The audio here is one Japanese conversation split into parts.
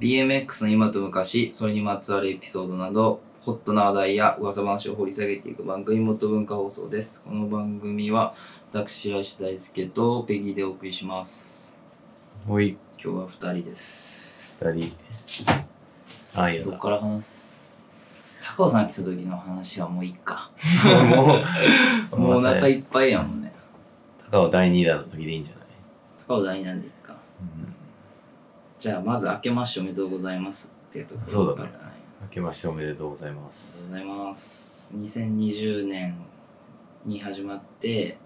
BMX の今と昔、それにまつわるエピソードなど、ホットな話題や噂話を掘り下げていく番組、元文化放送です。この番組は、私、白石大輔とペギーでお送りします。おい、今日は二人です。二人。あ、いやだ。どっから話す？高尾さん来た時の話はもういいか。もう、もうお腹い。いっぱいやもんね。高尾第2弾の時でいいんじゃない？高尾大なんでいいか。じゃあ、まず、明けましておめでとうございますっていうところそうだねから明けましておめでとうございまありがとす。うございます。2020年に始まって、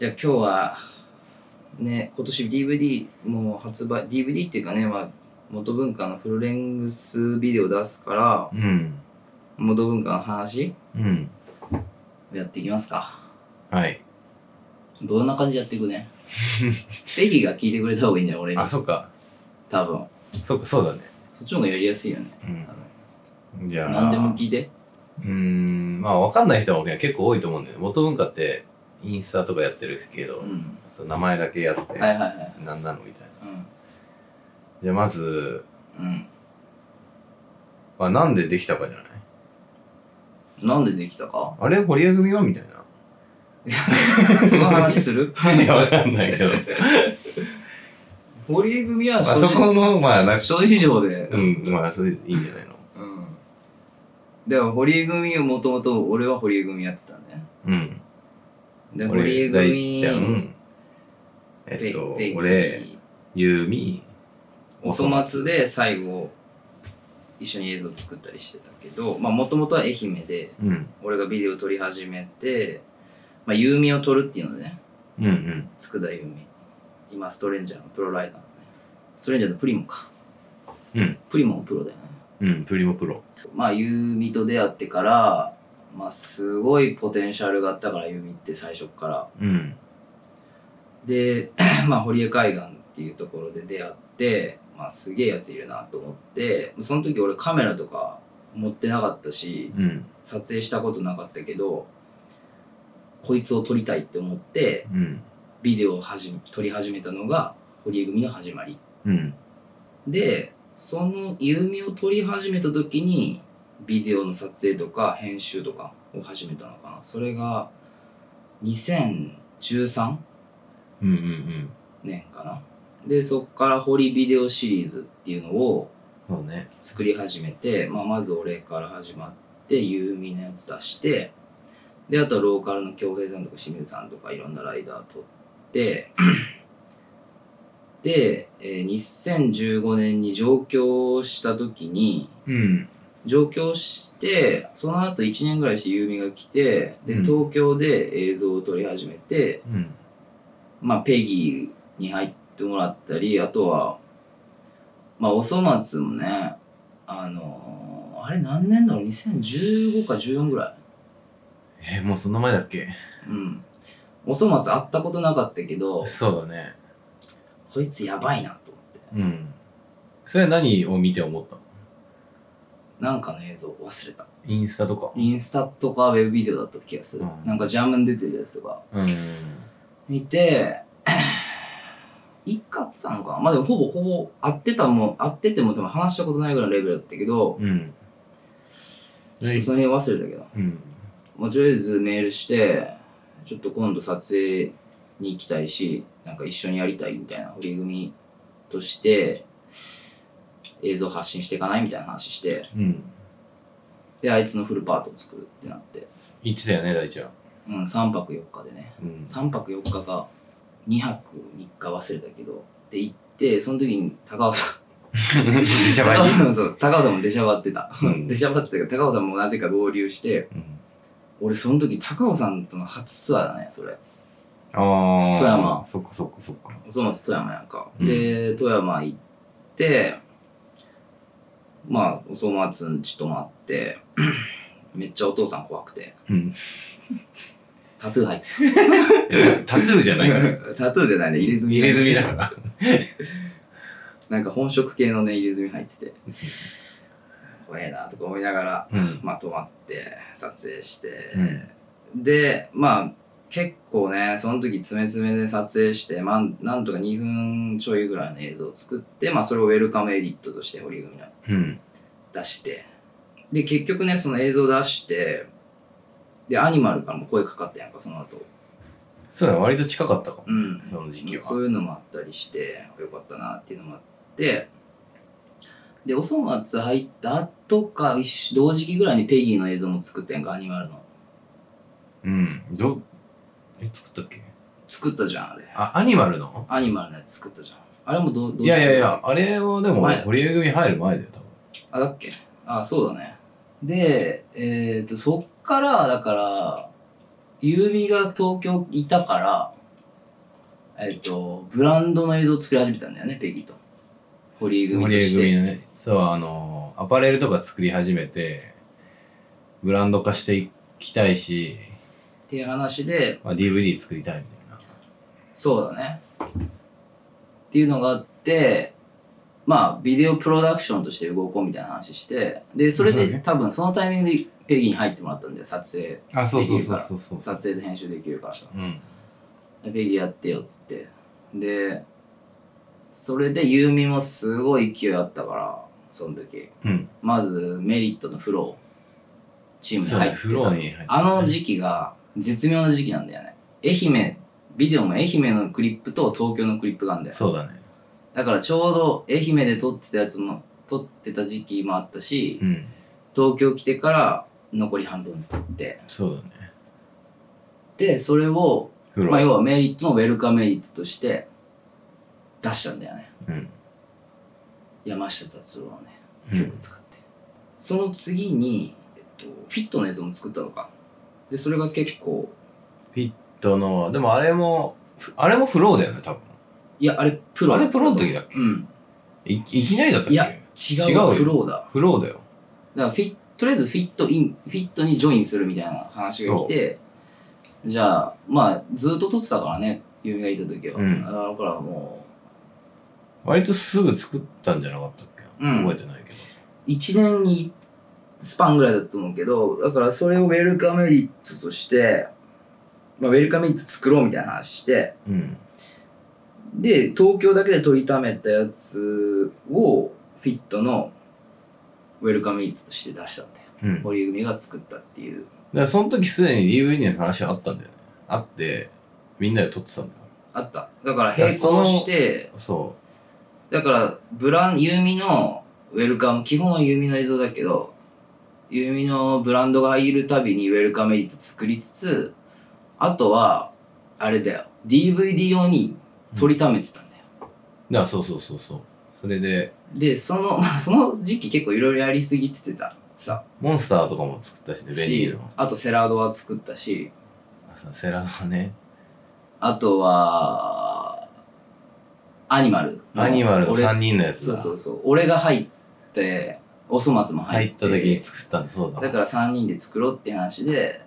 じゃあ今日は、ね、今年 DVD も発売、DVD っていうかね、まあ、元文化のフルレングスビデオ出すから、うん。元文化の話うん。をやっていきますか。はい。どんな感じでやっていくね？ペギーが聞いてくれた方がいいんだよ、俺にあ、。そっか。多分。そっか、そうだね。そっちの方がやりやすいよね。うん。じゃあ、何でも聞いて。うーん、まあ、わかんない人もね結構多いと思うんだよね。元文化って、インスタとかやってるけど、うん。そう名前だけやって、はいはいはい。なんなのみたいな。うん。じゃあ、まず、うん。まあ、なんでできたかじゃない？なんでできたか？あれ堀江組はみたいな。その話する？いや、わかんないけど。堀江組はまあ、そこの、まあ、諸事情で、うん、まあ、それでいいんじゃないの？うん。でも堀江組をもともと俺は堀江組やってたんだよ。うん。で、堀江俺、組大ちゃん、えっと、俺、、ゆうみ、おそ松で最後、一緒に映像作ったりしてたけど、まあもともとは愛媛で、うん。俺がビデオ撮り始めて、まあ、ユーミを撮るっていうのでね、うんうん。佃ユーミ。今、ストレンジャーのプロライダー。ストレンジャーのプリモか。うん。プリモもプロだよね。うん、プリモプロ。まあ、ユーミと出会ってから、まあ、すごいポテンシャルがあったから、ユーミって最初から。うん。で、まあ、堀江海岸っていうところで出会って、まあ、すげえやついるなと思って、その時俺カメラとか持ってなかったし、うん。撮影したことなかったけど、こいつを撮りたいって思って、うん。ビデオを始め撮り始めたのが、堀江組の始まり。うん。で、そのユーミを撮り始めた時に、ビデオの撮影とか編集とかを始めたのかな。それが、2013うんうん年かな。で、そっから堀ビデオシリーズっていうのを。作り始めて、まあ、まず俺から始まって、ユーミのやつ出して、で、あとはローカルの京平さんとか清水さんとかいろんなライダー撮って、で、えー2015年に上京した時に、うん。上京して、その後1年ぐらいしてユーミが来て、で、うん東京で映像を撮り始めて、うん。まあ、ペギーに入ってもらったり、あとは、まあ、おそ松もね、あのーあれ何年だろう ?2015 か14ぐらい。えー、もうそんな前だっけ？うん。おそ松会ったことなかったけど、そうだね。こいつやばいなと思って。うん。それは何を見て思った？のなんかの映像忘れた。インスタとか？インスタとかウェブビデオだった気がする。うんなんかジャムに出てるやつとかうん。見て、一回会ってたのかなまあでもほぼほぼ会ってたもん、会ってても多分話したことないぐらいのレベルだったけど、うん。ちょっとその辺忘れたけど。うん。まあ、とりあえずメールして、ちょっと今度撮影に行きたいし、なんか一緒にやりたいみたいな堀組として、映像発信していかないみたいな話して、うん。で、あいつのフルパートを作るってなって、言ってたよね、大ちゃん。うん、3泊4日でね、うん。3泊4日か2泊3日忘れたけど、で行って、その時に高尾さん、でしゃばり 高尾さんも出しゃばってた。うん出しゃばってたけど、高尾さんもなぜか合流して、うん。俺その時高尾さんとの初ツアーだね、それ。ああ。富山そっかそっかそっか。おそ松富山やんか、うんで富山行ってまあおそ松んち泊まって めっちゃお父さん怖くてうん。タトゥー入って タトゥーじゃないから。たタトゥーじゃないね。入れ墨入れ墨だから。なんか本色系のね入れ墨入ってて。怖えなとか思いながらうん。まあ泊まって撮影して、うん。でまあ結構ねその時詰め詰めで撮影して、まあ、なんとか2分ちょいぐらいの映像を作って、まあ、それをウェルカムエディットとして堀組のうん。出して。で結局ねその映像出してでアニマルからも声かかったやんかその後。そうだね割と近かったか。もうん。その時期は。そういうのもあったりしてよかったなっていうのもあって。でおそ松入った後か同時期ぐらいにペギーの映像も作ったやんかアニマルの。うん。どえ作ったっけ？作ったじゃんあれ。あアニマルの？アニマルのやつ作ったじゃん。あれもどうどういやいやいやあれはでも堀江組入る前だよ多分。あだっけ？あそうだねでえっ、とそっからだから優美が東京いたからえっ、とブランドの映像を作り始めたんだよねペギーと。堀江組として。組のね。そうあのアパレルとか作り始めてブランド化していきたいし、っていう話でまあ、DVD 作りたいみたいな。そうだね。っていうのがあってまあビデオプロダクションとして動こうみたいな話してでそれで多分そのタイミングでペギーに入ってもらったんで撮影。あそうそうそうできるからそうそう撮影で編集できるから。さうん。でペギーやってよっつって。でそれでユーミもすごい勢いあったからその時。うん。まずメリットのフロー。チームに入ってた。あの時期が絶妙な時期なんだよね。愛媛ビデオも愛媛のクリップと東京のクリップがあるんだよ。そうだねだからちょうど愛媛で撮ってたやつも撮ってた時期もあったし、うん。東京来てから残り半分撮って。そうだね。でそれを、まあ、要はメリットのウェルカムメリットとして出したんだよね。うん。山下達郎のねうん。曲使って、その次に、えっと、フィットの映像も作ったのか。でそれが結構フィットのでもあれもふあれもフローだよね多分いやあれプロあれプロの時だっけ？うん。いいきなりだったっけ？いや違う違うよ。フローだ。フローだよ。だからフィッとりあえずフィットインフィットにジョインするみたいな話が来てじゃあまあずっと撮ってたからねユミがいた時は、うん。だからも割とすぐ作ったんじゃなかったっけ、うん。覚えてないけど。う1年にスパンぐらいだと思うけどだからそれをウェルカメリットとして、まあ、ウェルカメリット作ろうみたいな話してうんで東京だけで撮りためたやつをフィットのウェルカメリットとして出したんだよう。ん。だか堀組が作ったっていう。らその時すでに DVD の話はあったんだよ。ねあってみんなで撮ってたんだ。よあった。だから並行して。そだからブランユーミのウェルカム基本はユーミの映像だけどユーミのブランドが入るたびにウェルカムエディット作りつつあとはあれだよ。DVD 用に取りためてたんだよ、うだからそうそうそうそう。それで。でそのまあその時期結構いろいろやりすぎててた。さ。モンスターとかも作ったしねベニーしの。あとセラードは作ったし。セラドね。あとはアニマル。アニマルの俺3人のやつだ。そうそうそう。俺が入っておそ松も入っ入ってた時に作ったんだそうだだから3人で作ろうって話で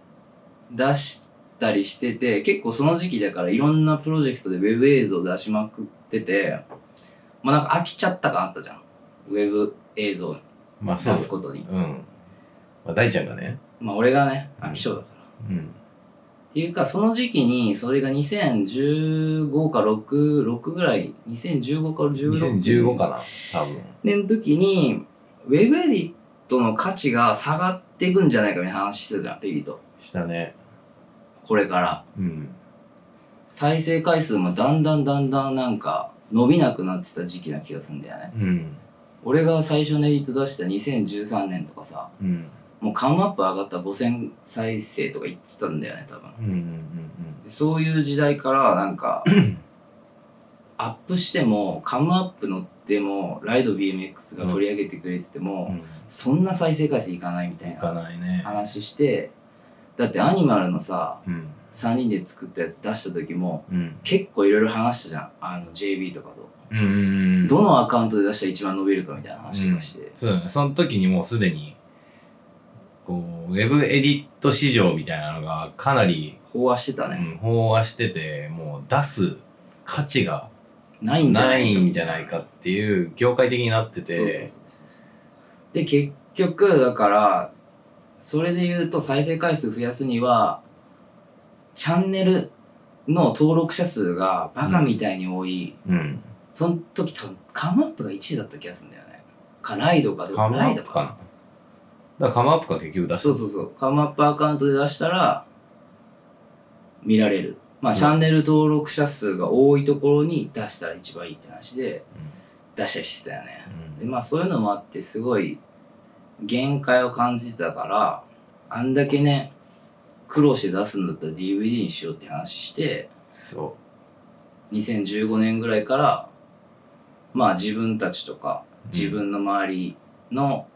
出したりしてて結構その時期だからいろんなプロジェクトでウェブ映像出しまくっててまあなんか飽きちゃった感あったじゃん。ウェブ映像まあそう。出すことに。うん、まあ、大ちゃんがね。まあ俺がね飽き性だから、うん。っていうかその時期にそれが2015か66ぐらい2015か16 2015かな多分。年の時にウェブエディットの価値が下がっていくんじゃないかみたいな話してたじゃんペギーとしたねこれから。うん。再生回数もだんだんだんだんなんか伸びなくなってた時期な気がするんだよね。うん。俺が最初のエディット出した2013年とかさうん。もうカムアップ上がったら5000再生とか言ってたんだよね多分。うんうんそういう時代からなんか アップしてもカムアップ乗ってもライド BMX が取り上げてくれてても、うん。うん。そんな再生回数いかないみたいな話してだってアニマルのさうん。3人で作ったやつ出した時もうん。結構いろいろ話したじゃん。あの JB とかと、うんうんうんどのアカウントで出したら一番伸びるかみたいな話とかして、そうだね。その時にもうすでにこうウェブエディット市場みたいなのがかなり、飽和してたね、うん、飽和しててもう出す価値がないんじゃなないかいんじゃないかっていう業界的になってて。で結局だからそれで言うと再生回数増やすにはチャンネルの登録者数がバカみたいに多い、うん。その時多分カムアップが1位だった気がするんだよね。かライドかどカムアライドップかな。だからカムアップが結局出した。そうそうそう。カムアップアカウントで出したら見られる。まあ、うん。チャンネル登録者数が多いところに出したら一番いいって話で出したりしてたよね。でまあそういうのもあってすごい限界を感じてたからあんだけね苦労して出すんだったら DVD にしようって話してそ2015年ぐらいからまあ自分たちとかうん。自分の周りの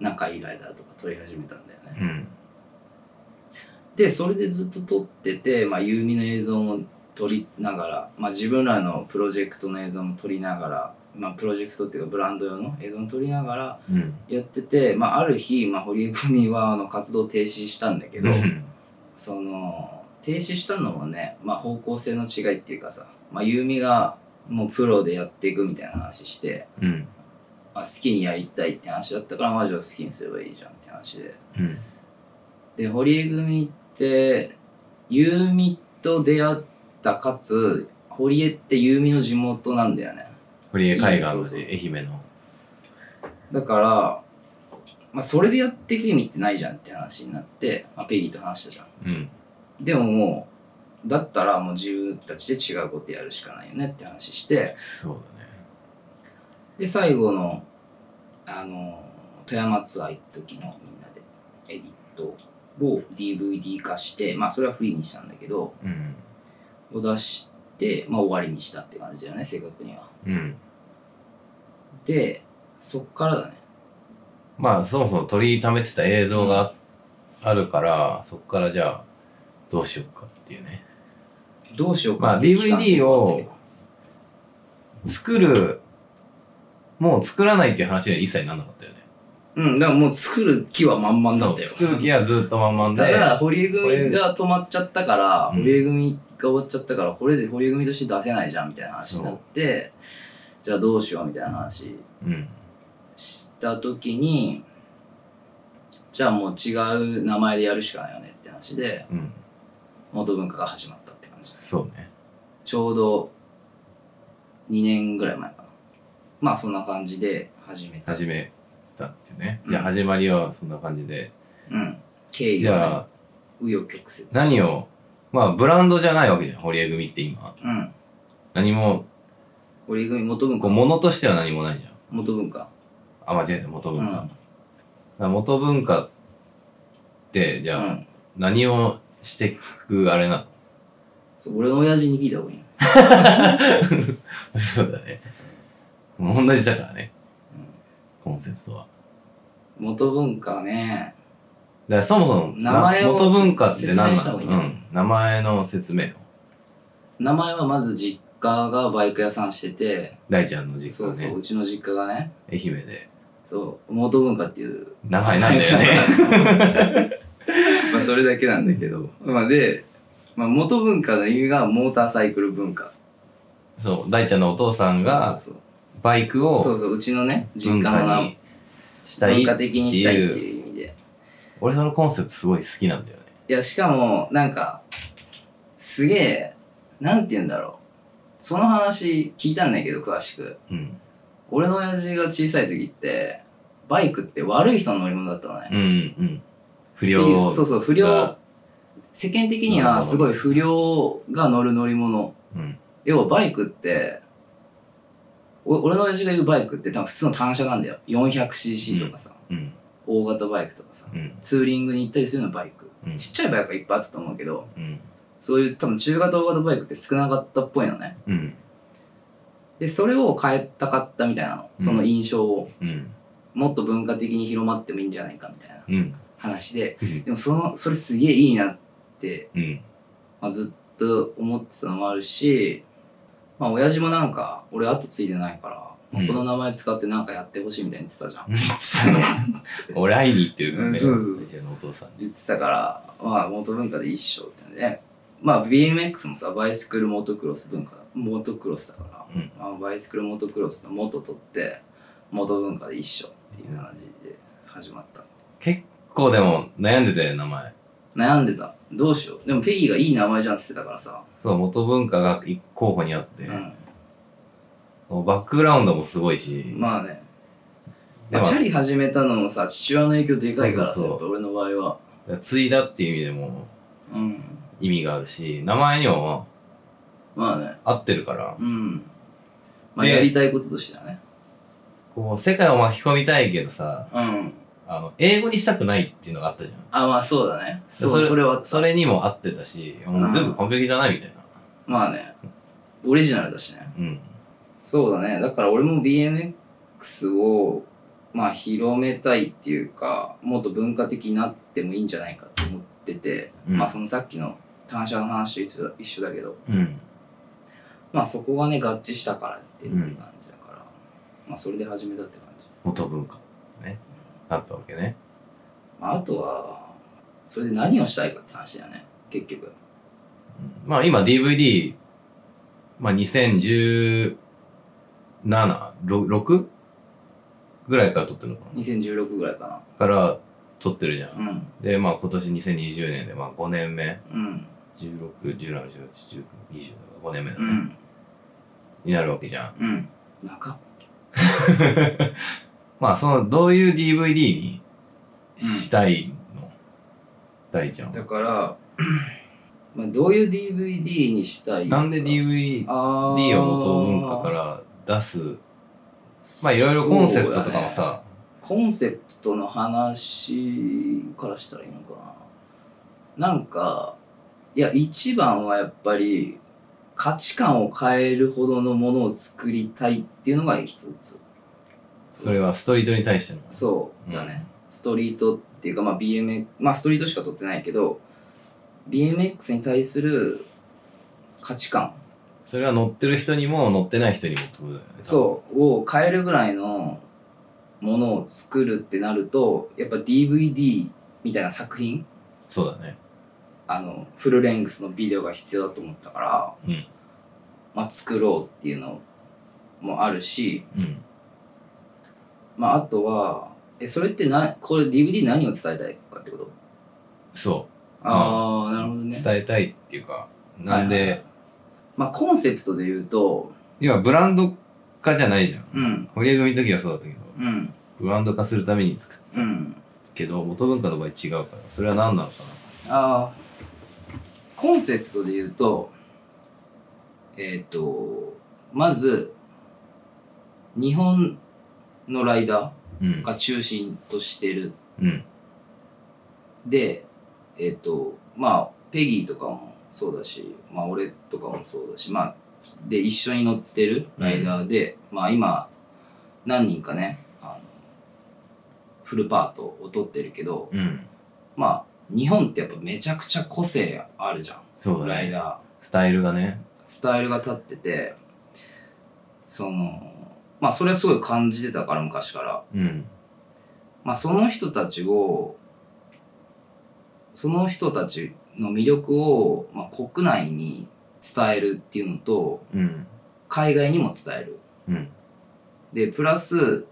仲いいライダーとか撮り始めたんだよね、ううん。でそれでずっと撮ってて、まあ、ユーミの映像も撮りながら、まあ、自分らのプロジェクトの映像も撮りながら、まあ、プロジェクトっていうかブランド用の映像も撮りながらうん。やってて、まあ、ある日、まあ、堀江組はあの活動停止したんだけどその停止したのもね、まあ、方向性の違いっていうかさ、まあ、ユーミがもうプロでやっていくみたいな話して、うん。まあ、好きにやりたいって話だったからマジを好きにすればいいじゃんって話で。うん。で堀江組ってユーミと出会ったかつ堀江ってユーミの地元なんだよね堀江海岸で愛媛の。だから、まあ、それでやっていく意味ってないじゃんって話になって、まあ、ペギーと話したじゃん。うん。でももうだったらもう自分たちで違うことやるしかないよねって話して。そうだね。で最後のあの富山ツアー行った時のみんなでエディットを DVD 化してまあそれはフリーにしたんだけどうん。を出して、まあ、終わりにしたって感じだよね正確には。うん。でそっからだね。まあそもそも取りためてた映像があるから、そこからじゃあどうしようかっていうね。どうしようか。まあって期間 DVD を作るもう作らないっていう話には一切なんなかったよね。うんだからもう作る気は満々だったよ。そう作る気はずっと満々で。だから堀江組が止まっちゃったからうん。堀江組が終わっちゃったからこれで堀江組として出せないじゃんみたいな話になってじゃあどうしようみたいな話うんした時にじゃあもう違う名前でやるしかないよねって話でうん。元文化が始まったって感じ。そうね。ちょうど2年ぐらい前かな。まあそんな感じで始めた。始めたってね、うん。じゃあ始まりはそんな感じで。うん。経緯じは、ね、紆余曲折。何をまあブランドじゃないわけじゃん堀江組って今。うん。何も堀江組元文化。こう物としては何もないじゃん。元文化。あ間違えた元文化、うん。だから元文化ってじゃあ、うん。何をしていくあれなそう俺の親父に聞いた方がいい。よ のそうだね。同じだからね、コンセプトは。元文化ね。だからそもそも名前を元文化って何なの、うん、名前の説明を。名前はまず実家がバイク屋さんしてて大ちゃんの実家ね。そうそううちの実家がね。愛媛で。そう元文化っていう。名前なんだよね。まあそれだけなんだけど。まあで、まあ、元文化の意味がモーターサイクル文化。そう。大ちゃんのお父さんがバイクをそうそうそううちのね実文家のにしたい文化的にしたいっていう俺そのコンセプトすごい好きなんだよね。いやしかもなんかすげえなんて言うんだろう。その話聞いたんだけど詳しく。うん。俺の親父が小さい時ってバイクって悪い人の乗り物だったのね、うんうん不良うそうそう不良。が。世間的にはすごい不良が乗る乗り物。うん。要はバイクってお俺の親父が言うバイクって多分普通の単車なんだよ。400cc とかさ、うん大型バイクとかさうん。ツーリングに行ったりするのバイク。うん。ちっちゃいバイクはいっぱいあったと思うけどうん。そういう多分中型大型バイクって少なかったっぽいのね。うん。でそれを変えたかったみたいなの。うん。その印象を。うん。もっと文化的に広まってもいいんじゃないかみたいなうん。話で。うん。でもそのそれすげえいいなって、うん。まあ、ずっと思ってたのもあるしまあ親父もなんか俺後ついてないから、この名前使ってなんかやってほしいみたいに言ってたじゃん。俺会いに行ってるからね。うんそうそう。大ちゃんのお父さんに。言ってたからまあ元文化でいいってねまあ BMX もさバイスクルモートクロス文化だ。かモトクロスだから、うん。あのバイスクルモトクロスの元取って元文化で一緒っていう感じで始まった。結構でも悩んでたよ名前。悩んでた。どうしよう。でもペギーがいい名前じゃんって言ってたからさ、そう元文化が一候補にあって、うバックグラウンドもすごいし、ん、まあね、まあチャリ始めたのもさ父親の影響でかいからさ俺の場合は。継いだっていう意味でもうん。意味があるし名前にもまあね。合ってるから。うん。まあでやりたいこととしてはね。こう世界を巻き込みたいけどさうん。あの英語にしたくないっていうのがあったじゃん。あまあそうだね。そうそれそれはそれにも合ってたしもう全部完璧じゃないみたいな。まあね。オリジナルだしね。うんそうだね。だから俺も BMX をまあ広めたいっていうかもっと文化的になってもいいんじゃないかと思ってて、うん。まあそのさっきの単車の話と一緒だけどうん。まあそこがね合致したからっていう感じだから、まあそれで始めたって感じ、元文化。ね。あったわけね。まあ、あとはそれで何をしたいかって話だよね。結局。まあ今 DVD、まあ、2017、6? ぐらいから撮ってるのかな？2016ぐらいかから撮ってるじゃん。なうんで、まあ今年2020年でまあ5年目。うん16、17、18、19、20、5年目だね。うんになるわけじゃん。うんなんかまあその、どういう DVD にしたいの、大ちゃんは。だからまあどういう DVD にしたいなんで DVD あを元文化から出す。まあいろいろコンセプトとかもさ、コンセプトの話からしたらいいのかな。なんかいや一番はやっぱり価値観を変えるほどのものを作りたいっていうのが一つ。それはストリートに対しての。そうだね、ストリートっていうかまあ BMX まあストリートしか撮ってないけど BMX に対する価値観それは乗ってる人にも乗ってない人にもってことだよね。そうを変えるぐらいのものを作るってなるとやっぱ DVD みたいな作品？そうだね。あのフルレングスのビデオが必要だと思ったから、うんまあ、作ろうっていうのもあるし、うん。まあ、あとはえそれってなこれ DVD 何を伝えたいかってこと？そああなるほどう。ね伝えたいっていうか、なんで、はいはいはいまあコンセプトで言うと今ブランド化じゃないじゃん。うん堀江組の時はそうだったけど、うんブランド化するために作ってたうんけど、元文化の場合違うから、それは何なのかああコンセプトで言うとえっ、とまず日本のライダな。うんー。が中心としてるうん。でえっ、とまあペギーとかもそうだしまあ俺とかもそうだしまあで一緒に乗ってるライダーで、まあ今何人かねあのフルパートを取ってるけどうん。まあ日本ってやっぱめちゃくちゃ個性あるじゃんそうだね。ライダースタイルがね。スタイルが立っててそのまあそれはすごい感じてたから昔からうん。まあその人たちをその人たちの魅力を、まあ、国内に伝えるっていうのとうん。海外にも伝えるうん。でプラス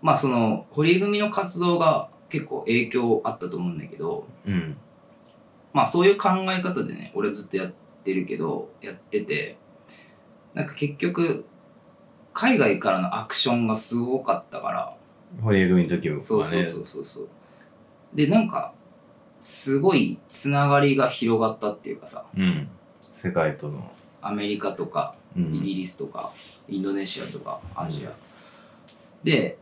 まあその堀井組の活動が結構影響あったと思うんだけどうん。まあそういう考え方でね俺ずっとやってるけどやっててなんか結局海外からのアクションがすごかったから堀江組の時はね。そうそうそうそうそうでなんかすごいつながりが広がったっていうかさうん。世界との。アメリカとかうん。イギリスとか、インドネシアとかアジア、で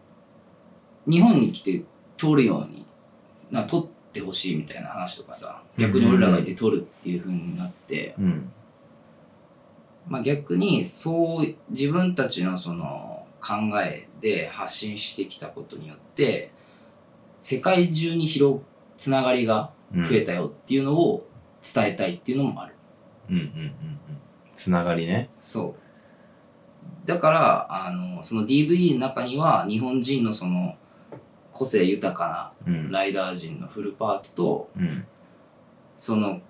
日本に来て撮るようにな撮ってほしいみたいな話とかさ逆に俺らがいて撮るっていう風になって、うん。まあ、逆にそう自分たちのその考えで発信してきたことによって世界中に広つながりがうん。増えたよっていうのを伝えたいっていうのもある。うんうんうんうん。つながりね。そう。だから、あの、その DVD の中には日本人のその個性豊かうんな。ライダー陣のフルパートと、うん。その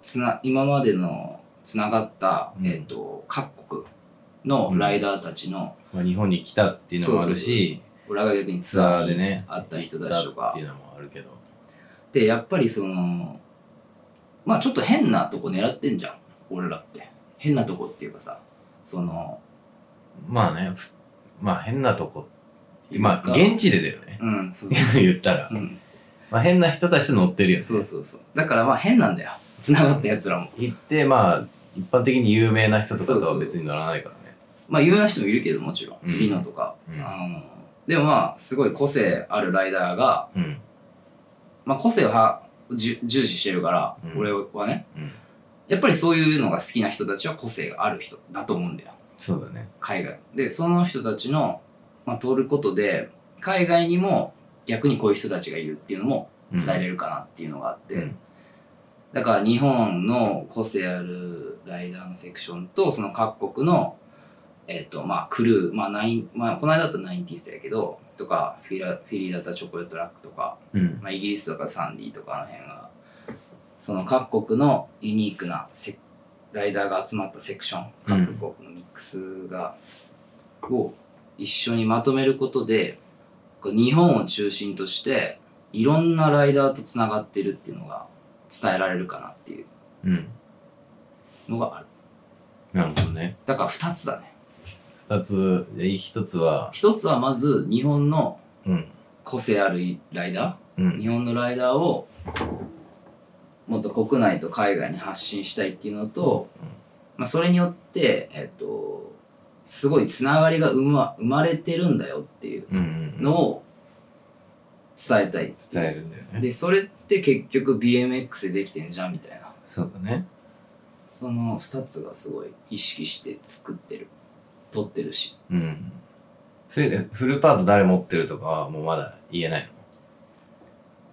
つな、今までのつながった、うんえっと各国のライダーたちのまあ、日本に来たっていうのもあるし裏が逆にツツアーでね会った人たちと行かっていうのもあるけどでやっぱりそのまあちょっと変なとこ狙ってんじゃん。俺らって。変なとこっていうかさそのまあねふまあ変なとこまあ現地でだよね。うんそう。言ったら、うん。まあ、変な人たちと乗ってるよね。そうそうそう。だからまあ変なんだよ。繋がったやつらも。行ってまあ一般的に有名な人とかとは別に乗らないからね。まあ有名な人もいるけどもちろん、うん。リノとか、うん。あのでもまあすごい個性あるライダーが、うんまあ、個性をは重視してるから、うん。俺はね。うん。やっぱりそういうのが好きな人たちは個性がある人だと思うんだよ。そうだね。海外。でその人たちの、まあ、通ることで海外にも逆にこういう人たちがいるっていうのも伝えれるかなっていうのがあって、うん。だから日本の個性あるライダーのセクションとその各国のえっ、とまあクルー。まあナインまあこの間だったらナインティースだけどとかフィラフィリーだったらチョコレートラックとか、うん。まあ、イギリスとかサンディとかの辺がその各国のユニークなセライダーが集まったセクションうん各国のミックスが、を一緒にまとめることでこう日本を中心としていろんなライダーとつながってるっていうのが伝えられるかなっていううん。のがある。なるほどね。だから2つだね二つ一つは。1つはまず日本のうん。個性あるライダうん。ー日本のライダーをもっと国内と海外に発信したいっていうのと、まあ、それによって、えっと、すごいつながりが生ま生まれてるんだよっていううんうんのを伝えたい。伝えるんだよね。でそれって結局 BMX でできてんじゃんみたいな。そうだね。その2つがすごい意識して作ってる撮ってるし。うん。それでフルパート誰持ってるとかはもうまだ言えない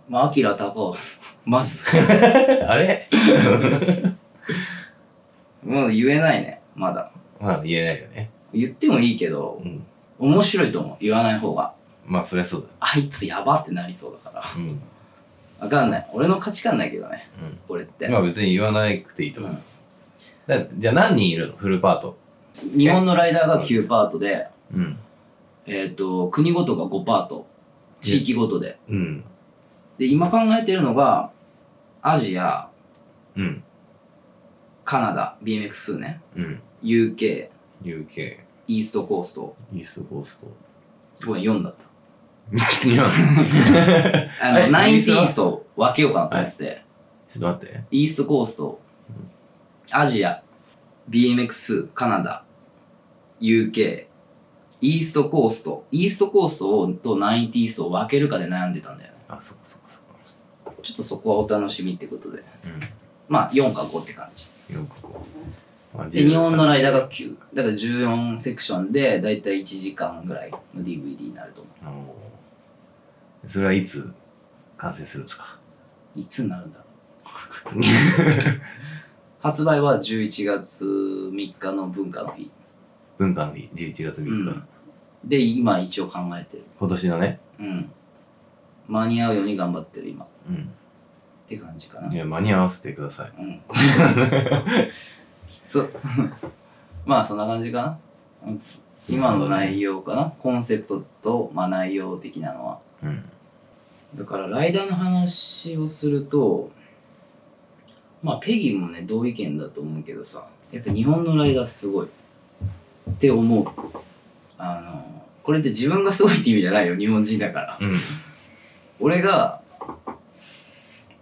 まあアキラ高尾 まず。の あれ？もう言えないね。まだ。まあ言えないよね。言ってもいいけどうん。面白いと思う。言わない方が。まあそりゃそうだ。あいつやばってなりそうだから。うん。わかんない。俺の価値観だけどね。うん。俺って、まあ別に言わなくていいと思う、うん。だじゃあ何人いるの？フルパート日本のライダーが9パートで、うん。えっ、と国ごとが5パート。地域ごとで。うん。で今考えてるのがアジアうん。カナダ BMX 風ね。うん。UK UK イーストコースト。イーストコースト。ごめん4だった。別には あはいのナインティースト分けようかなと思ってて、ちょっと待って。イーストコーストアジア BMX 風カナダ UK イーストコースト。イーストコーストをとナインティーストを分けるかで悩んでたんだよね。あそっかそっかそっか。ちょっとそこはお楽しみってことで。うまあ4か5って感じ。んよくこう、まあ、で日本のライダーがが9だから14セクションでだいたい1時間ぐらいの DVD になると思それはいつ完成するんですか？ういつになるんだろう。発売は11月3日の文化の日文化の日11月3日、うん。で今一応考えてる。今年のね。うん。間に合うように頑張ってる今。っうん。て感じかな。いや間に合わせてください。うん。きつ まあそんな感じかな。うん。今の内容かな。コンセプトと、まあ、内容的なのは。うん。だからライダーの話をするとまあペギーもね同意見だと思うけどさ。やっぱ日本のライダーすごいって思う。あのこれって自分がすごいって意味じゃないよ日本人だから。うん。俺が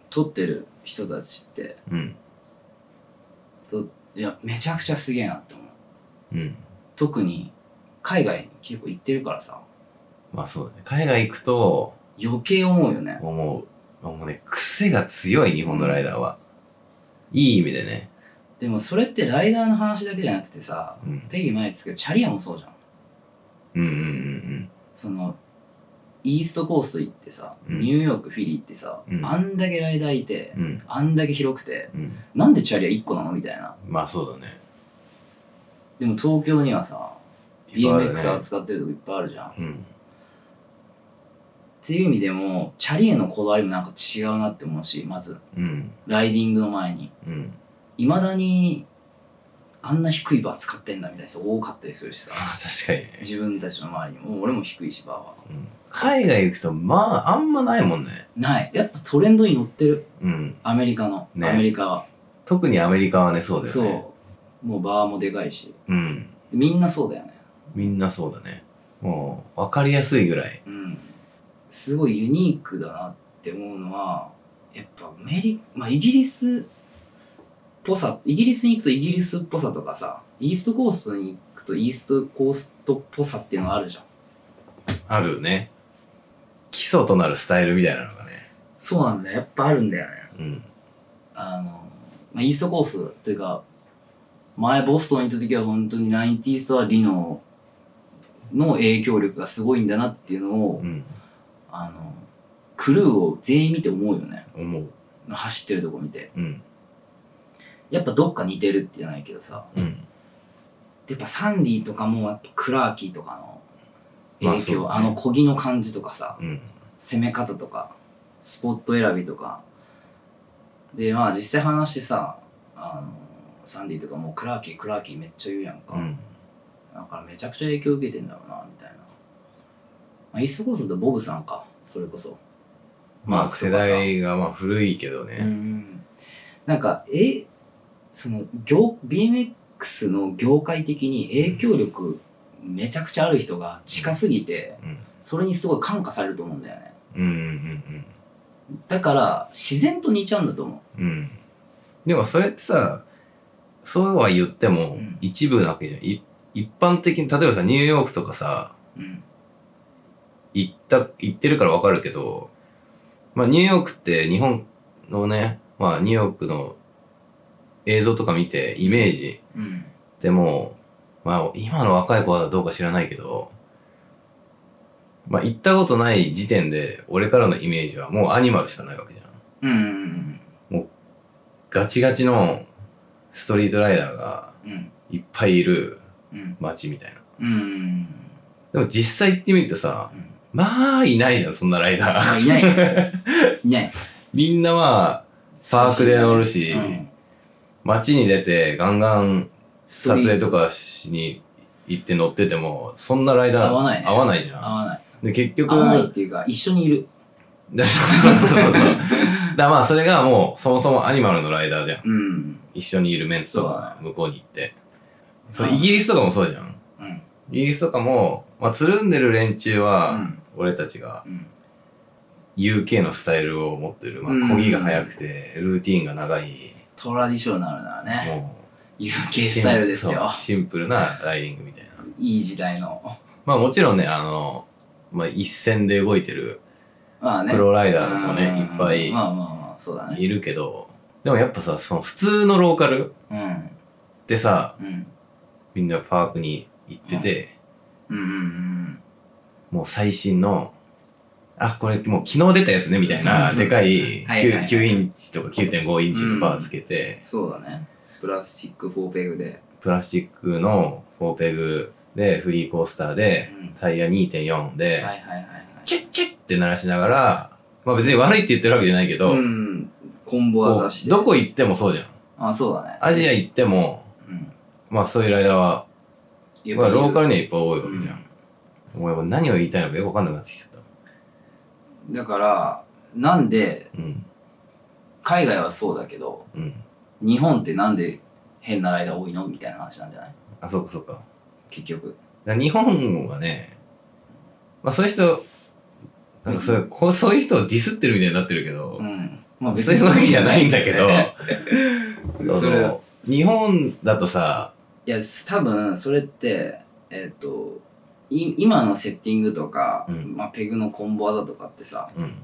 撮ってる人たちってうん。といやめちゃくちゃすげえなって思う。うん。特に海外に結構行ってるからさ。まあそうだね。海外行くと余計思うよね。思う。もうね癖が強い日本のライダーは、いい意味でねでもそれってライダーの話だけじゃなくてさうん。ペギー前ですけどチャリアもそうじゃん。うんうんうんそのイーストコースト行ってさ、うん。ニューヨークフィリーってさ、うん。あんだけライダーいて、うん。あんだけ広くてうん。なんでチャリア1個なのみたいな。まあそうだね。でも東京にはさ BMX 扱ってるとこいっぱいあるじゃん。っうん。ていう意味でもチャリへのこだわりもなんか違うなって思うしまず。うん。ライディングの前に。うんいまだにあんな低いバー使ってんだみたいな人多かったりするしさ。あ確かにね、自分たちの周りにも俺も低いしバーは。うん、海外行くとまああんまないもんね。ない。やっぱトレンドに乗ってる。うん。アメリカの、ね。アメリカは。特にアメリカはねそうだよそう。ねもうバーもでかいし。うん。みんなそうだよね。みんなそうだね。もう分かりやすいぐらい。うん。すごいユニークだなって思うのはやっぱアメリまあイギリスっぽさイギリスに行くとイギリスっぽさとかさイーストコーストに行くとイーストコーストっぽさっていうのがあるじゃん。あるね。基礎となるスタイルみたいなのがね。そうなんだよ。やっぱあるんだよね。うん。あの、まあ、イーストコースというか前ボストンに行った時は本当にナインティーストはリノの影響力がすごいんだなっていうのを、うん。あのクルーを全員見て思うよね。思う。走ってるとこ見て。うんやっぱどっか似てるってじゃないけどさ。うん。やっぱサンディとかもやっぱクラーキーとかの影響、まあね。あの漕ぎの感じとかさうん。攻め方とかスポット選びとか。でまあ実際話してさあのサンディとかもうクラーキークラーキーめっちゃ言うやんか、うん。だからめちゃくちゃ影響受けてんだろうなみたいな、まあ、イーストコーストとボブさんかそれこそ。まあ世代がまあ古いけどうねん。なんかえその業 BMX の業界的に影響力めちゃくちゃある人が近すぎてうん。それにすごい感化されると思うんだよね。うんうんだから自然と似ちゃうんだと思う。んうん。でもそれってさそうは言ってもうん。一部なわけじゃん。い一般的に例えばさニューヨークとかさううん。行った行ってるからわかるけどまあニューヨークって日本のねまあニューヨークの映像とか見てイメージ。うんでもまあ今の若い子はどうか知らないけどまあ行ったことない時点で俺からのイメージはもうアニマルしかないわけじゃん。うん。うん。ガチガチのストリートライダーがうんいっぱいいるうん街みたいな。うん。でも実際行ってみるとさうん。まあいないじゃんそんなライダー。あいないいない。みんなまあパークで乗るし、うん街に出てガンガン撮影とかしに行って乗っててもそんなライダー合わないね。合わないじゃん。合わない。で結局合わないっていうか一緒にいる。だそうそうそうそう。だまあそれがもうそもそもアニマルのライダーじゃん。うん。一緒にいるメンツとか向こうに行って。そううんイギリスとかもそうじゃん。うん。イギリスとかも、まあ、つるんでる連中は、うん。俺たちがうん。UK のスタイルを持ってる、まあ、ぎが速くてルーティーンが長い、トラディショナルなねもう UK スタイルですよ。シンプルなライディングみたいな。いい時代のまあもちろんねあの、まあ、一線で動いてるまあね。プロライダーもねうんいっぱいまあまあまあそうだね。いるけどでもやっぱさその普通のローカルうん。ってさうん。みんなパークに行ってて、うんうん。もう最新のあこれもう昨日出たやつねみたいなそうそう。でかいはいはいはい。9, 9インチとか9.5インチのバーつけて、そうだね。プラスチック4ペグで。プラスチックの4ペグでフリーコースターでうん。タイヤ2.4で、はいはいはいはい。キュッキュッって鳴らしながらまあ別に悪いって言ってるわけじゃないけど、うん。コンボこ技して。うどこ行ってもそうじゃん。あそうだね。アジア行ってもうん。まあそういうライダーは、まあ、ローカルにはいっぱい多いわけじゃん、うん。何を言いたいのかよくわかんなくなってきただからなんでうん。海外はそうだけどうん。日本ってなんで変なライダー多いのみたいな話なんじゃない？あそうかそうか。結局。日本はねまあそういう人なんかそういうこうそういう人をディスってるみたいになってるけど、うん。まあそういうわけじゃないんだけど そ日本だとさいや多分それってえっ、とい今のセッティングとか、うん。まあ、ペグのコンボ技とかってさ、うん。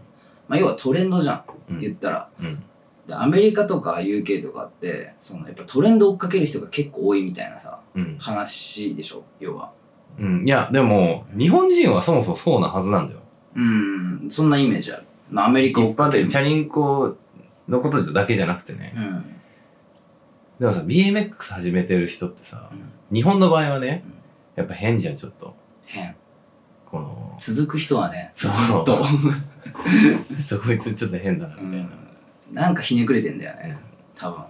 まあ、要はトレンドじゃん、うん。言ったら。うん。でアメリカとか UK とかってそのやっぱトレンド追っかける人が結構多いみたいなさうん。話でしょ？要は。うん。いやでも日本人はそもそもそうなはずなんだよ。うん。そんなイメージある、まあ、アメリカ追一般的にチャリンコのことだけじゃなくてね。うん。でもさ BMX 始めてる人ってさうん。日本の場合はねうん。やっぱ変じゃんちょっと変この。続く人はね。そう。ずっと、そこいつちょっと変だなみたいな、うん、なんかひねくれてんだよね。多分。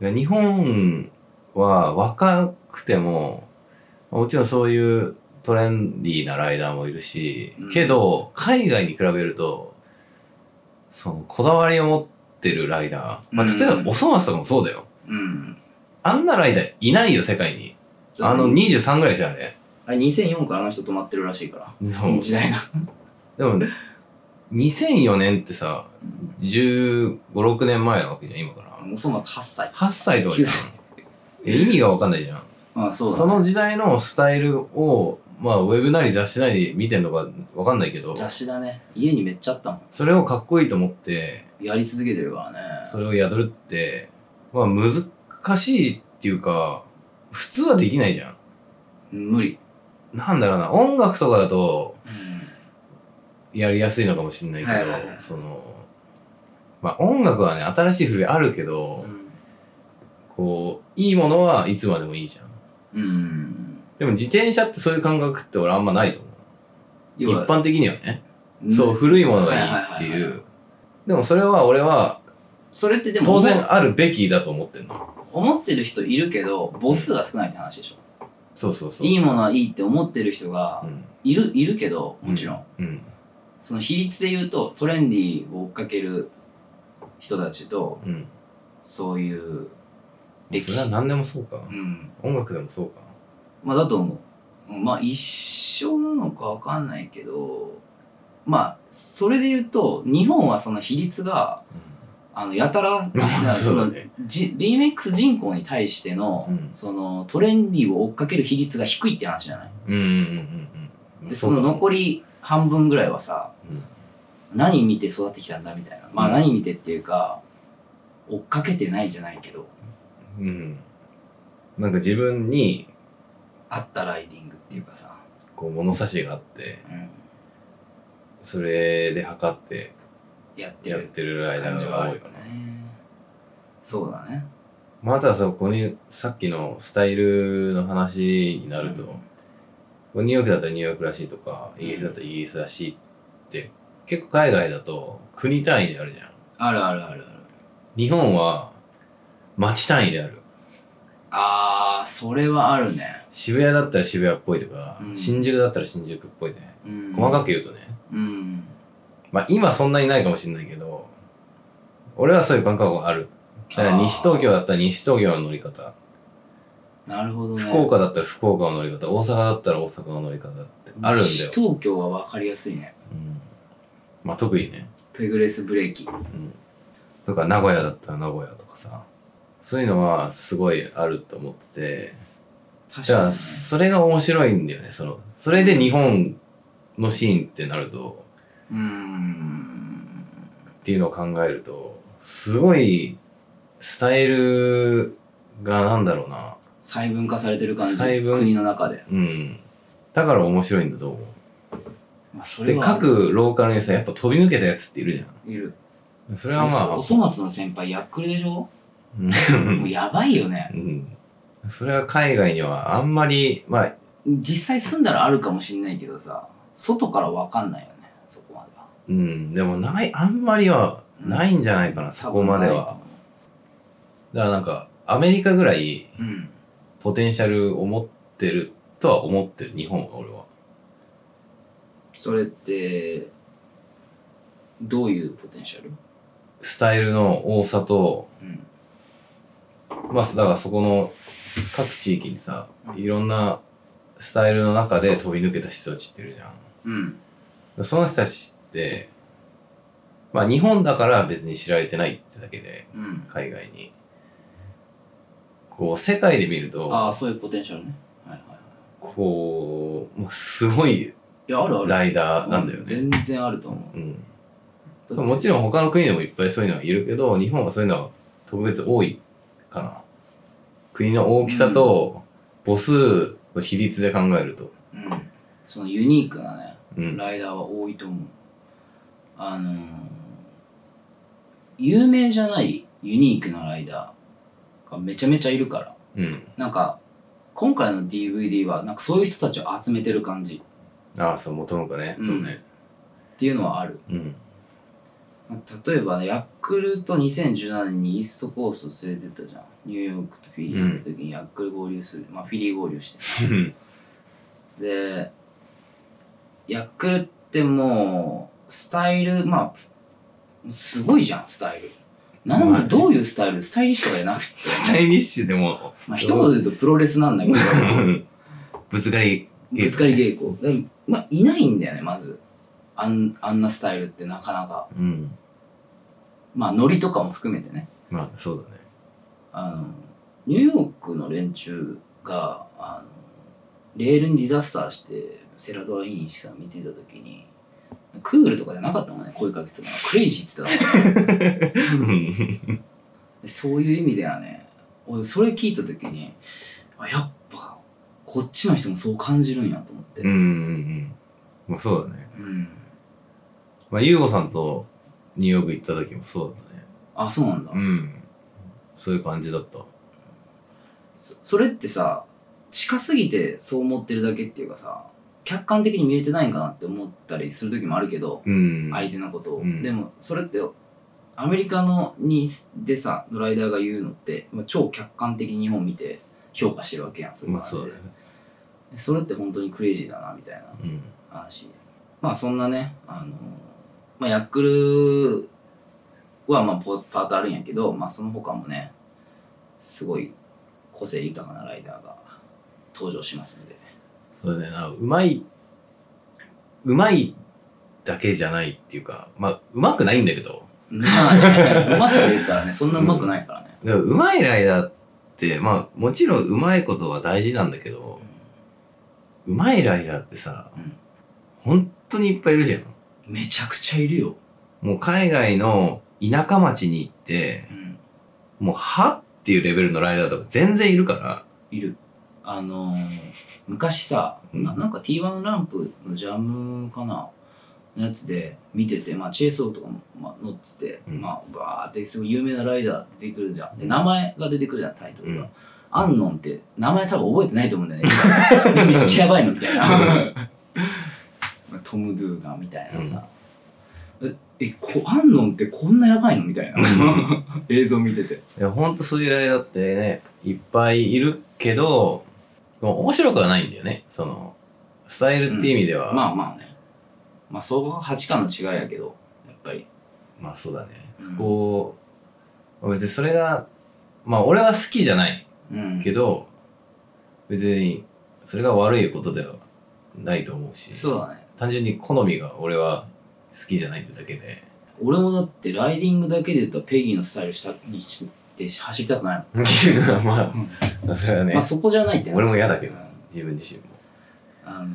で日本は若くてももちろんそういうトレンディーなライダーもいるし、うん。けど海外に比べるとそのこだわりを持ってるライダー、まあ、うん。例えばおそ松とかもそうだよ。うん。あんなライダーいないよ世界に。あの23ぐらいじゃんあれあれ2004からあの人止まってるらしいから。そう。時代が。でも2004年ってさ1 5 6年前なわけじゃん今から。おそ松8歳8歳とかじゃん。9歳え意味が分かんないじゃん。まあそうだ、その時代のスタイルをまあウェブなり雑誌なり見てんのか分かんないけど雑誌だね。家にめっちゃあったもん。それをかっこいいと思ってやり続けてるからね。それを宿るってまあ難しいっていうか普通はできないじゃん。無理、なんだろうな音楽とかだとうん、やりやすいのかもしれないけど、はいはいはい。そのまあ音楽はね新しい古いあるけど、こういいものはいつまでもいいじゃん。うん。でも自転車ってそういう感覚って俺あんまないと思う。一般的にはね、うん。そう古いものがいいってはいはいはいいはうでもそれは俺はそれってでも当然あるべきだと思ってんの。思ってる人いるけど母数が少ないって話でしょそうそうそう。いいものはいいって思ってる人がうん。いるいるけどもちろん、うん。その比率で言うとトレンディーを追っかける人たちとうん。そういう歴史。それは何でもそうか。うん。音楽でもそうか。まあだと思う。まあ一緒なのかわかんないけどまあそれで言うと日本はその比率があのやたらまあそのそうだね。じ BMX 人口に対しての,、うん。そのトレンディーを追っかける比率が低いって話じゃない？うんうんうんうんでその残りり半分ぐらいはさ何見て育ってきたんだみたいな。まあうん。何見てっていうか、追っかけてないじゃないけど。うん。なんか自分にあったライディングっていうかさ、こう物差しがあってうん、それで測ってやってってるライダ感じはあるよね。そうだね。またそこにさっきのスタイルの話になると、うん。ニューヨークだったらニューヨークらしいとかイギリスだったらイギリスらしいって結構海外だと国単位であるじゃん。あるあるあるある。日本は町単位である。あーそれはあるね。渋谷だったら渋谷っぽいとか、うん。新宿だったら新宿っぽいね。うん。細かく言うとね、うんまあ今そんなにないかもしれないけど俺はそういう感覚がある。だから西東京だったら西東京の乗り方。なるほどね。福岡だったら福岡の乗り方。大阪だったら大阪の乗り方ってあるんだよ、西東京は分かりやすいね。うん、まあ特にね、ペグレスブレーキ。うん、とか名古屋だったら名古屋とかさ。そういうのはすごいあると思ってて。確かに、ね、それが面白いんだよね。そのそれで日本のシーンってなるとっていうのを考えるとすごいスタイルがなんだろうな。細分化されてる感じ細分。国の中で、うん。だから面白いんだと思まあ、そうれで各ローカルにさやっぱ飛び抜けたやつっているじゃいる。んそれはまあ。おそ松の先輩ヤックルでしょ？うん。もうやばいよね。うん。それは海外にはあんまりまあ実際住んだらあるかもしんないけどさ外から分かんないよねうん。でもないあんまりはないんじゃないかな、そこまでは。だからなんかアメリカぐらいポテンシャルを持ってるとは思ってる日本は俺は。それってどういうポテンシャル？スタイルの多さとうん。まあだからそこの各地域にさいろんなスタイルの中で飛び抜けた人たちっているじゃん。うん。その人たちまあ日本だから別に知られてないってだけでうん。海外に。こう世界で見るとああそういうポテンシャルね。はいはいはい。こうもうすごいいやあるある。ライダーなんだよね、全然あると思う。ん、うもちろん他の国でもいっぱいそういうのはいるけど日本はそういうのは特別多いかな。国の大きさと母数の比率で考えると、うん、そのユニークなねうん、ライダーは多いと思うあのー有名じゃないユニークなライダーがめちゃめちゃいるから。うん、なんか今回の DVD はなんかそういう人たちを集めてる感じ。ああそう元々ね、うん。そうね。っていうのはある。うん。まあ例えばねヤクルト2017年にイーストコースト連れてったじゃん。ニューヨークとフィリー行った時にヤクル合流する、まあフィリー合流して。でヤクルってもうスタイルまあすごいじゃんスタイル。なんまあね。でどういうスタイルスタイリッシュとかじゃなくて。スタイリッシュでも、まあ一言で言うとプロレスなんだけど。ぶつかり、ぶつかり稽古。でもまあいないんだよねまず。あんあんなスタイルってなかなか。うん。まあノリとかも含めてね。まあ、そうだね。あのニューヨークの連中があのレールにディザスターしてセラドア・インシさん見てた時にクールとかじゃなかったもんね声かけてたのがクレイジーって言ってたもんねでそういう意味ではね俺それ聞いた時にあやっぱこっちの人もそう感じるんやと思ってうんうんうん。まあ、そうだね。うんまあ、ゆうごさんとニューヨーク行った時もそうだったね。あそうなんだ、うん。そういう感じだった。そそれってさ近すぎてそう思ってるだけっていうかさ客観的に見えてないんかなって思ったりする時もあるけど、うん。相手のことを、うんでもそれってアメリカのにでさライダーが言うのって、まあ、超客観的に日本見て評価してるわけやんそれまあ、そうだね。それって本当にクレイジーだなみたいなうん。話まあそんなねあの、まあ、ヤックルはまあポパートあるんやけど、まあ、その他もねすごい個性豊かなライダーが登場しますんでそうだねな。うまい、うまいだけじゃないっていうか、まあ、うまくないんだけど、まあねうまさで言ったらねそんなうまくないからね、でもうまいライダーって、まあ、もちろんうまいことは大事なんだけど、うまいライダーってさ、うん。本当にいっぱいいるじゃん。めちゃくちゃいるよ、もう海外の田舎町に行って、うん、もうはっていうレベルのライダーとか全然いるから、いるあのー昔さ、うん。ななんか T1 ランプのジャムかな？のやつで見てて、まあ、チェイソーとかも、まあ、乗ってて、うん。まあバーってすごい有名なライダー出てくるじゃん。で名前が出てくるじゃんタイトルが、うん。アンノンって名前多分覚えてないと思うんだよね。めっちゃやばいのみたいな。トム・ドゥーガンみたいなさ、ええこアンノンってこんなやばいの？みたいな。映像見てて。いや、ほんとそういうライダーってね、いっぱいいるけど、面白くはないんだよね。その、スタイルっていう意味では。まあまあねまあそこが価値観の違いやけどやっぱりまあそうだね。うんそこを、別にそれが、まあ俺は好きじゃないうんけど、別にそれが悪いことではないと思うし、そうだね単純に好みが俺は好きじゃないってだけで。俺もだってライディングだけで言ったらペギーのスタイルしたにして走りたくない まあ、まあそれはね、もん、まあそこじゃないって。俺も嫌だけどうん自分自身も。あの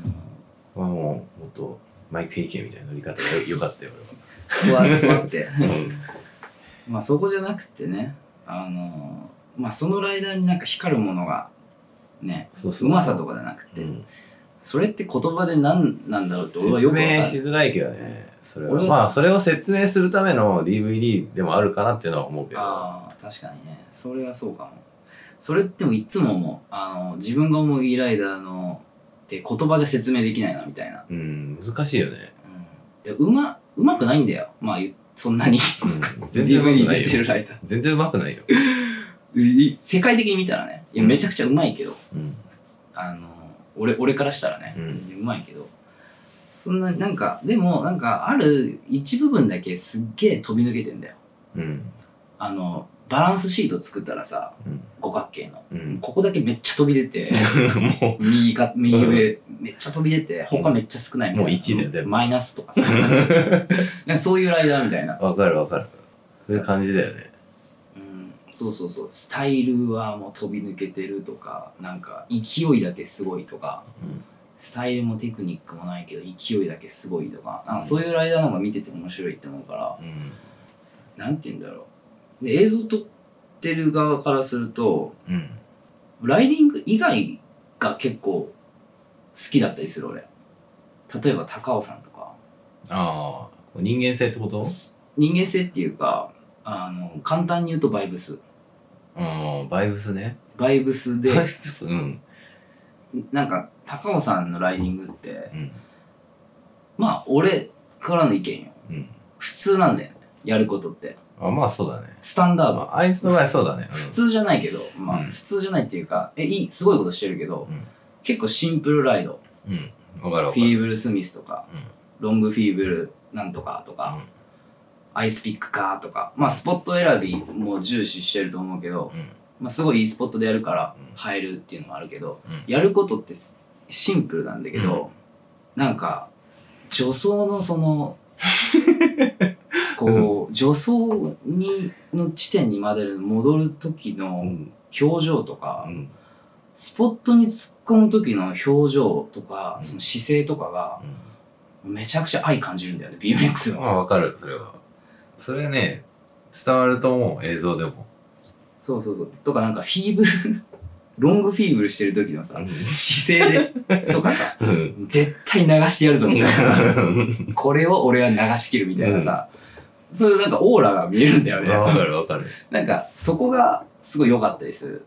まあもう、もっとマイク・ヘイケンみたいな乗り方がよかったよ、ふわふわって。俺は。まあそこじゃなくてねあのまあそのライダーになんか光るものがねそうそうう。まさとかじゃなくて、うん。それって言葉で何なんだろうって俺は説よくわかんない。明しづらいけどね。それは。俺はまあ、それを説明するための DVD でもあるかなっていうのは思うけど。確かにね。それはそうかも。それってもいつも思う。あの自分が思うイーライダーのって言葉じゃ説明できないなみたいな、うん、難しいよね。うん、でうまうまくないんだよ。まあ言そんなに。うん、全然うまくないよ。全然うまくないよ。ー世界的に見たらね。いやめちゃくちゃうまいけど、うん。あの俺俺からしたらね、うん。うまいけど。そんななんかでもなんかある一部分だけすっげえ飛び抜けてんだよ。うん。あのバランスシート作ったらさうん。五角形のうん。ここだけめっちゃ飛び出て も右か右上めっちゃ飛び出て他めっちゃ少ないもう一だよ全部マイナスとかさ なんかそういうライダーみたいな、う、わかるわかる。そういう感じだよね。うん、そうそうそうスタイルはもう飛び抜けてるとかなんか勢いだけすごいとかうん。スタイルもテクニックもないけど勢いだけすごいとかなんかそういうライダーの方が見てて面白いって思うからうん。なんて言うんだろうで映像撮ってる側からするとうん。ライディング以外が結構好きだったりする俺例えば高尾さんとかああ、人間性ってこと？人間性っていうかあの簡単に言うとバイブスうん、バイブスね。バイブスでバイブス？うん。なんか高尾さんのライディングってうん。まあ俺からの意見ようん。普通なんだよねやることってあまあそうだね。スタンダード。ああいつの場合そうだね、うん。普通じゃないけどまあうん。普通じゃないっていうかえいいすごいことしてるけどうん。結構シンプルライド。うん。わかるわフかる。ィーブル・スミスとかうん。ロングフィーブルなんとかとかアイスピックかとかまあスポット選びも重視してると思うけどうん。まあすごいいいスポットでやるからうん。入るっていうのもあるけどうん。やることってすシンプルなんだけど、なんか助走のその こう助走にの地点にまで戻る時うのん表情とか、うん。スポットに突っ込む時の表情とか、うん。その姿勢とかがめちゃくちゃ愛感じるんだよね BMX の。まあわかるそれは。それね伝わると思う映像でも。そうそうそう。とかなんかフィーブル ロングフィーブルしてる時のさ、うん。姿勢でとかさうん。絶対流してやるぞみたいな。これを俺は流し切るみたいなさ、そういうなんかオーラが見えるんだよね。わかるわかる。なんかそこがすごい良かったりする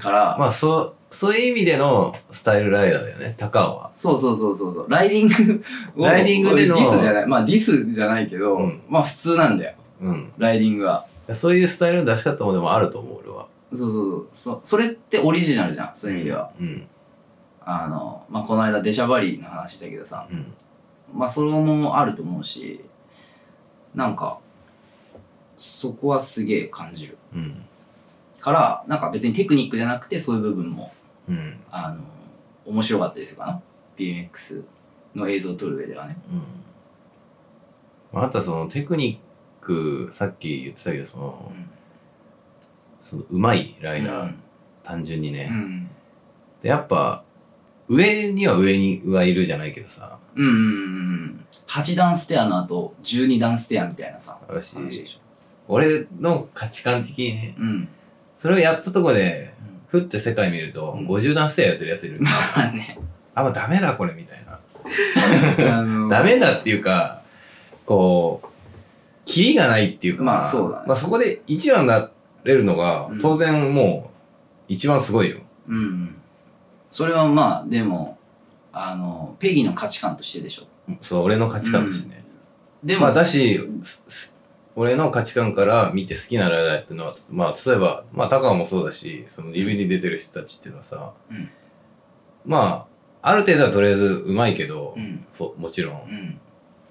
から、まあそうそういう意味でのスタイルライダーだよね高尾は。そうそうそうそうそう。ライディングをライディングでのディスじゃないまあディスじゃないけど、うん。まあ普通なんだよ。うん。ライディングは。そういうスタイルの出し方もでもあると思う俺は。そうそうそう。そそれってオリジナルじゃんそういう意味では、うん。あのまあこの間デシャバリーの話だけどさ。うん。まあそれもあると思うしなんかそこはすげえ感じる。うん。からなんか別にテクニックじゃなくてそういう部分もうん。あの面白かったですかな。BMX の映像を撮る上ではね。うん。あとはそのテクニックさっき言ってたけどそのそのうまいライダー、単純にね、うん。でやっぱ上には上にはいるじゃないけどさ。うんうんうんうん。8段ステアの後12段ステアみたいなさ俺の価値観的にねうん。それをやったとこでふって世界見ると、うん。50段ステアやってるやついる。まあね。あもうダメだこれみたいな。あのダメだっていうかこうキリがないっていうかまあそうだね。まあ、そこで一番になれるのが、うん。当然もう一番すごいよ。うんうんそれはまあでもあのペギの価値観としてでしょ。そう俺の価値観としてね、でも、まあだしすす俺の価値観から見て好きなライダーっていうのはまあ例えばまあ高尾もそうだしその DVD 出てる人たちっていうのはさ、うん。まあある程度はとりあえずうまいけど、うん。そうもちろん、うん。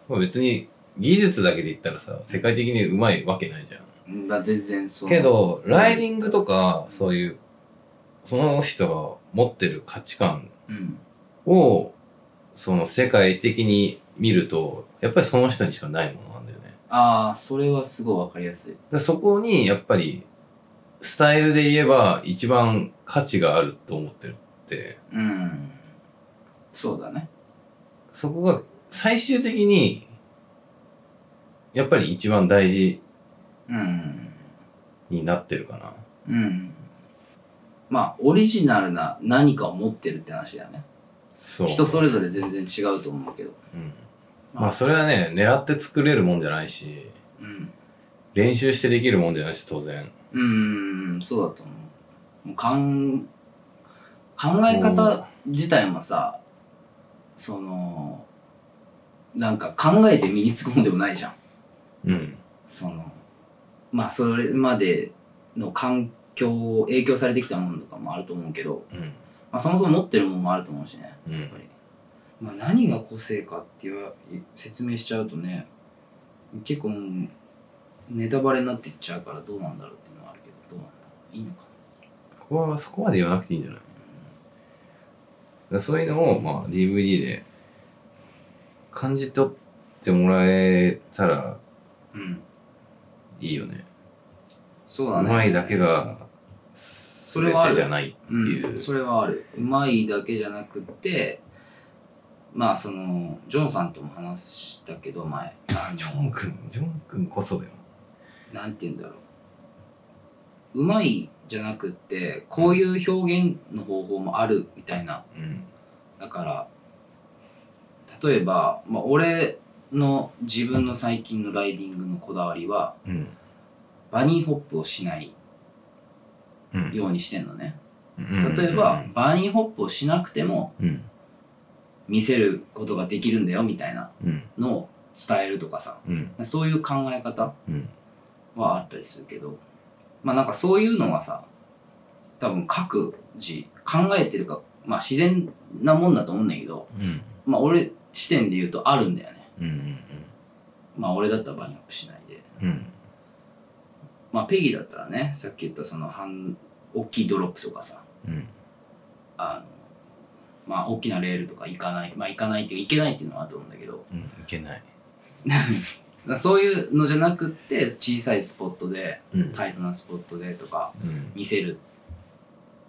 まあ、別に技術だけで言ったらさ世界的にうまいわけないじゃん。だ全然そう。けどライディングとかそういうその人が持ってる価値観うん。をその世界的に見るとやっぱりその人にしかないものなんだよね。ああそれはすごいわかりやすい。でそこにやっぱりスタイルで言えば一番価値があると思ってるって。うん。そうだね。そこが最終的にやっぱり一番大事うん。になってるかな。うんまあオリジナルな何かを持ってるって話だよね。そう。人それぞれ全然違うと思うけど。うん。まあ。それはね狙って作れるもんじゃないしうん。練習してできるもんじゃないし当然。うんそうだと思う。もうかん考え方自体もさそのなんか考えて身につくもんでもないじゃん。うん。そのまあそれまでの環境を影響されてきたものとかもあると思うけど、うんまあ、そもそも持ってるものもあると思うしねうん。やっぱり、まあ、何が個性かっていう説明しちゃうとね結構ネタバレになっていっちゃうからどうなんだろうっていうのはあるけどどうなんだろう。いいのかここはそこまで言わなくていいんじゃない？だからそういうのを、まあ、DVD で感じ取ってもらえたらいいよね。そうだね。うまいだけが全それはあるてじゃないっていう。うん、それはあるうまいだけじゃなくてまあそのジョンさんとも話したけど前ジョン君、ジョン君こそだよ。なんて言うんだろううまいじゃなくってこういう表現の方法もあるみたいなうん。だから例えば、まあ、俺の自分の最近のライディングのこだわりはうん。バニーホップをしないうん。ようにしてんのね。うん。例えば、バニーホップをしなくてもうん。見せることができるんだよみたいなうん。のを伝えるとかさ。うん。そういう考え方うん。はあったりするけど。まあなんかそういうのがさ多分各自考えてるかまあ自然なもんだと思うんだけどうん。まあ俺視点で言うとあるんだよね。うんうんまあ俺だったらバニアップしないで。うん。まあペギーだったらねさっき言ったその半大きいドロップとかさうん。あのまあ大きなレールとか行かないまあ行かないっていうか行けないっていうのはあると思うんだけど。うんいけない。そういうのじゃなくって小さいスポットでうん。タイトなスポットでとかうん。見せる。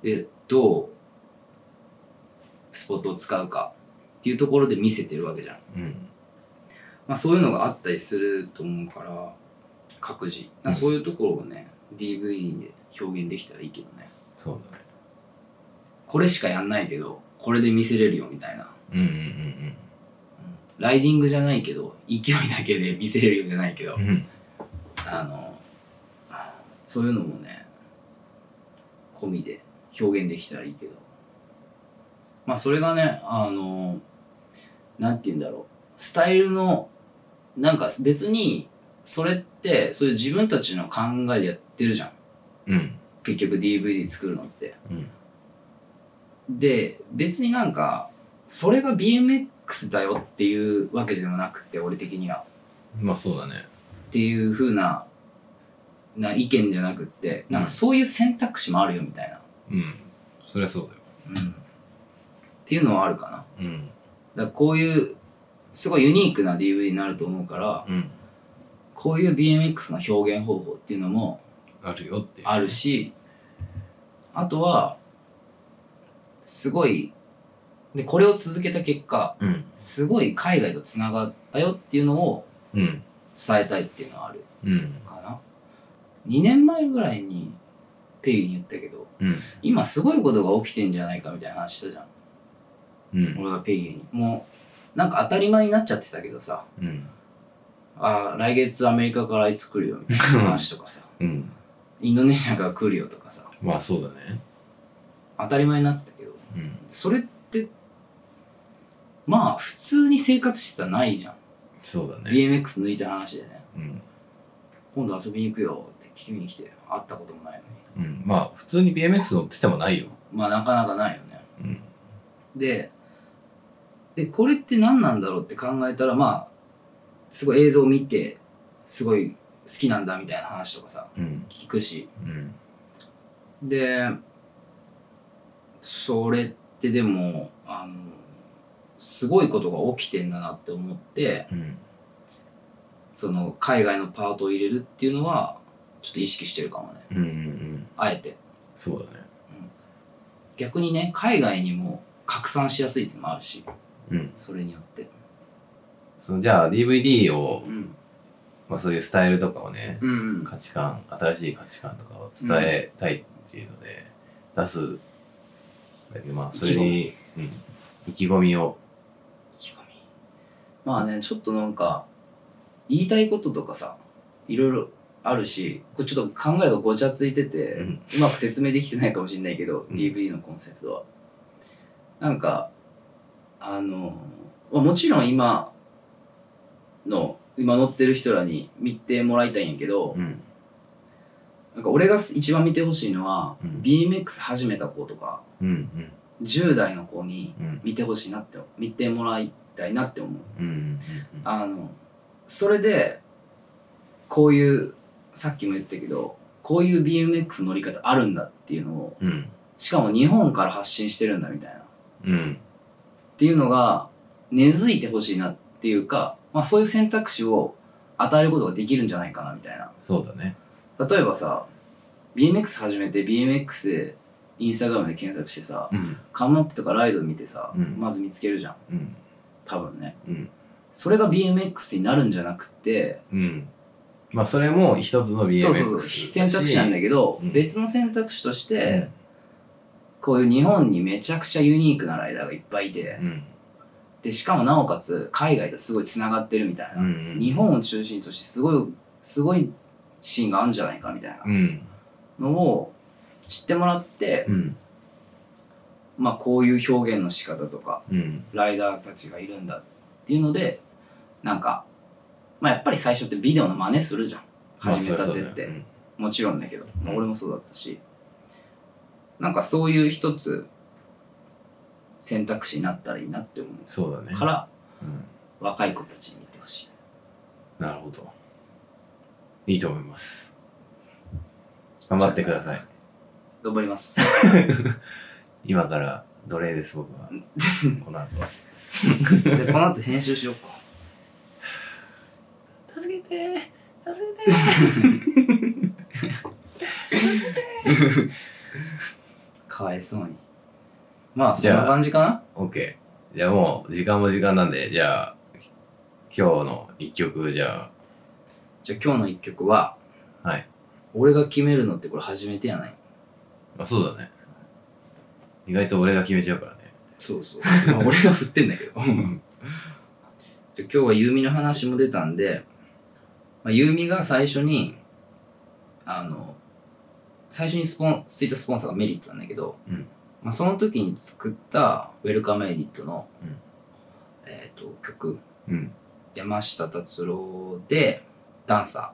でどうスポットを使うかっていうところで見せてるわけじゃん、うん。まあ、そういうのがあったりすると思うから各自。そういうところをね、DVD で表現できたらいいけどね。そうだね。これしかやんないけどこれで見せれるよみたいな。うんうんライディングじゃないけど勢いだけで見せれるよじゃないけど、うんうん。あのそういうのもね込みで表現できたらいいけど。まあそれがねあのなんて言うんだろう。スタイルのなんか別にそれってそういう自分たちの考えでやってるじゃんうん。結局 DVD 作るのって。うん。で別になんかそれが BMX だよっていうわけでもなくて俺的には。まあそうだね。っていう風なな意見じゃなくってなんかそういう選択肢もあるよみたいな、うん。そりゃそうだよ。うん。っていうのはあるかな。うん。らこういうすごいユニークな DVD になると思うからうん。こういう BMX の表現方法っていうのもあるよっていう。あるしあとはすごいでこれを続けた結果うん。すごい海外とつながったよっていうのをうん。伝えたいっていうのはあるうん。かな。2年前ぐらいにペイに言ったけどうん。今すごいことが起きてんじゃないかみたいな話したじゃん。うん。俺がペイに。もうなんか当たり前になっちゃってたけどさ。うん。あー来月アメリカからあいつ来るよみたいな話とかさ。うんインドネシアから来るよとかさ。まあそうだね。当たり前になってたけど。うん。それってまあ普通に生活してたらないじゃん。そうだね。BMX 抜いた話でね。うん。今度遊びに行くよって君に来て会ったこともないのに。うん。まあ普通に BMX 乗っててもないよ。まあなかなかないよね。うん。ででこれって何なんだろうって考えたらまあすごい映像を見てすごい好きなんだみたいな話とかさうん。聞くし。うん。でそれってでもあのすごいことが起きてんだなって思ってうん。その海外のパートを入れるっていうのはちょっと意識してるかもね。うんうんうん。あえて。そうだね。逆にね海外にも拡散しやすいっていうのもあるし。うん。それによって。そのじゃあ DVD をうんまあそういうスタイルとかをねうん。うん価値観新しい価値観とかを伝えたいっていうので出すだけどまあそれにうん。意気込みを。意気込み。まあねちょっとなんか言いたいこととかさいろいろあるしこれちょっと考えがごちゃついてて、ううんまく説明できてないかもしれないけど、うん。DVD のコンセプトは。なんかあのまあもちろん今の今乗ってる人らに見てもらいたいんやけど、うん。なんか俺が一番見てほしいのは、うん。BMX 始めた子とかうん10代の子にうん。見てほしいなって見てもらいたいなって思う。うんうんあのそれでこういうさっきも言ったけどこういう BMX 乗り方あるんだっていうのをうん。うんしかも日本から発信してるんだみたいな。っうん。ていうのが根付いてほしいなっていうか、まあ、そういう選択肢を与えることができるんじゃないかなみたいな。そうだね。例えばさ BMX 始めて BMX でインスタグラムで検索してさうん。カムアップとかライド見てさ、うん。まず見つけるじゃん。うん。多分ね。うん。それが BMX になるんじゃなくてうん。まあそれも一つの BMX そうそう選択肢なんだけど、うん。別の選択肢としうてん、こういう日本にめちゃくちゃユニークなライダーがいっぱいいて、うんでしかもなおかつ海外とすごいつながってるみたいな、うん日本を中心としてすごいすごいシーンがあるんじゃないかみたいな。うん。のを知ってもらって、うん。まあこういう表現の仕方とかうん。ライダーたちがいるんだっていうのでなんかまあやっぱり最初ってビデオの真似するじゃん。始めたてって、ゃそうだよもちろんだけど、まあうん。俺もそうだったし。なんかそういう一つ選択肢になったらいいなって思う。んそうだね。うからうん。若い子たちに見てほしい。なるほど。いいと思います。頑張ってください。頑張ります。今から奴隷です僕は。この後は。でこの後編集しようか。助けて助けて かわいそうにまあそんな感じかな？OK じゃあもう時間も時間なんでじゃあ今日の一曲じゃじゃあ今日の一曲はあはい。俺が決めるのってこれ初めてやない？あそうだね。意外と俺が決めちゃうからね。そうそう、まあ、俺が振ってんだけど。で今日はユーミの話も出たんで、まあ、ユーミが最初にあの最初にスポンついたスポンサーがメリットなんだけど、うんまあ、その時に作ったウェルカムエディットの、うん。えー、と曲。うん。山下達郎でダンサ